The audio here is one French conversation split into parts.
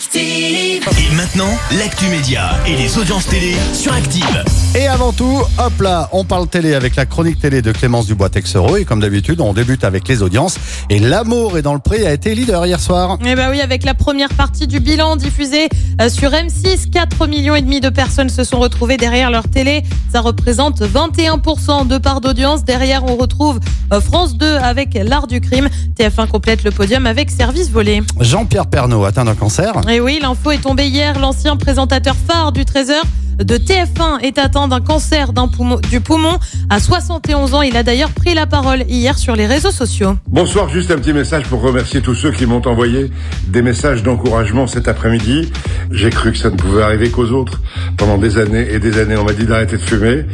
Active. Et maintenant, l'actu média et les audiences télé sur Active. Et avant tout, hop là, on parle télé avec la chronique télé de Clémence Dubois-Texero. Et comme d'habitude, on débute avec les audiences. Et L'amour est dans le pré a été leader hier soir. Eh ben oui, avec la première partie du bilan diffusé euh, sur M6, 4 millions et demi de personnes se sont retrouvées derrière leur télé. Ça représente 21% de part d'audience. Derrière, on retrouve euh, France 2 avec l'art du crime. TF1 complète le podium avec Service volé. Jean-Pierre Pernaud atteint d'un cancer. Et oui, l'info est tombée hier. L'ancien présentateur phare du 13h de TF1 est atteint d'un cancer d'un poumon, du poumon. À 71 ans, il a d'ailleurs pris la parole hier sur les réseaux sociaux. Bonsoir, juste un petit message pour remercier tous ceux qui m'ont envoyé des messages d'encouragement cet après-midi. J'ai cru que ça ne pouvait arriver qu'aux autres. Pendant des années et des années, on m'a dit d'arrêter de fumer.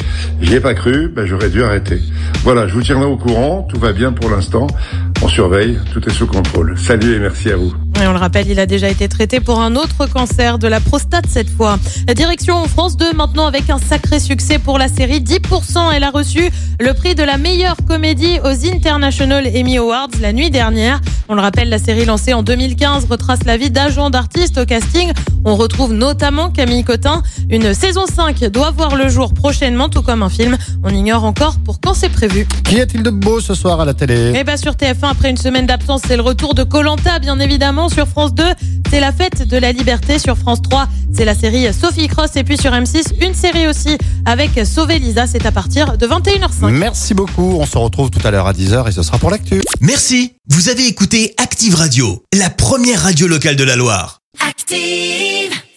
J'y ai pas cru, ben j'aurais dû arrêter. Voilà, je vous tiendrai au courant, tout va bien pour l'instant. On surveille, tout est sous contrôle. Salut et merci à vous. Et on le rappelle, il a déjà été traité pour un autre cancer de la prostate cette fois. La direction France 2 maintenant avec un sacré succès pour la série 10%. Elle a reçu le prix de la meilleure comédie aux International Emmy Awards la nuit dernière. On le rappelle, la série lancée en 2015 retrace la vie d'agents d'artistes au casting. On retrouve notamment Camille Cotin. Une saison 5 doit voir le jour prochainement, tout comme un film. On ignore encore pour quand c'est prévu. Qu'y a-t-il de beau ce soir à la télé? Et bien sur TF1, après une semaine d'absence, c'est le retour de Colanta, bien évidemment. Sur France 2, c'est la fête de la liberté. Sur France 3, c'est la série Sophie Cross. Et puis sur M6, une série aussi avec Sauver Lisa. C'est à partir de 21h05. Merci beaucoup. On se retrouve tout à l'heure à 10h et ce sera pour l'actu. Merci, vous avez écouté Active Radio, la première radio locale de la Loire. Active.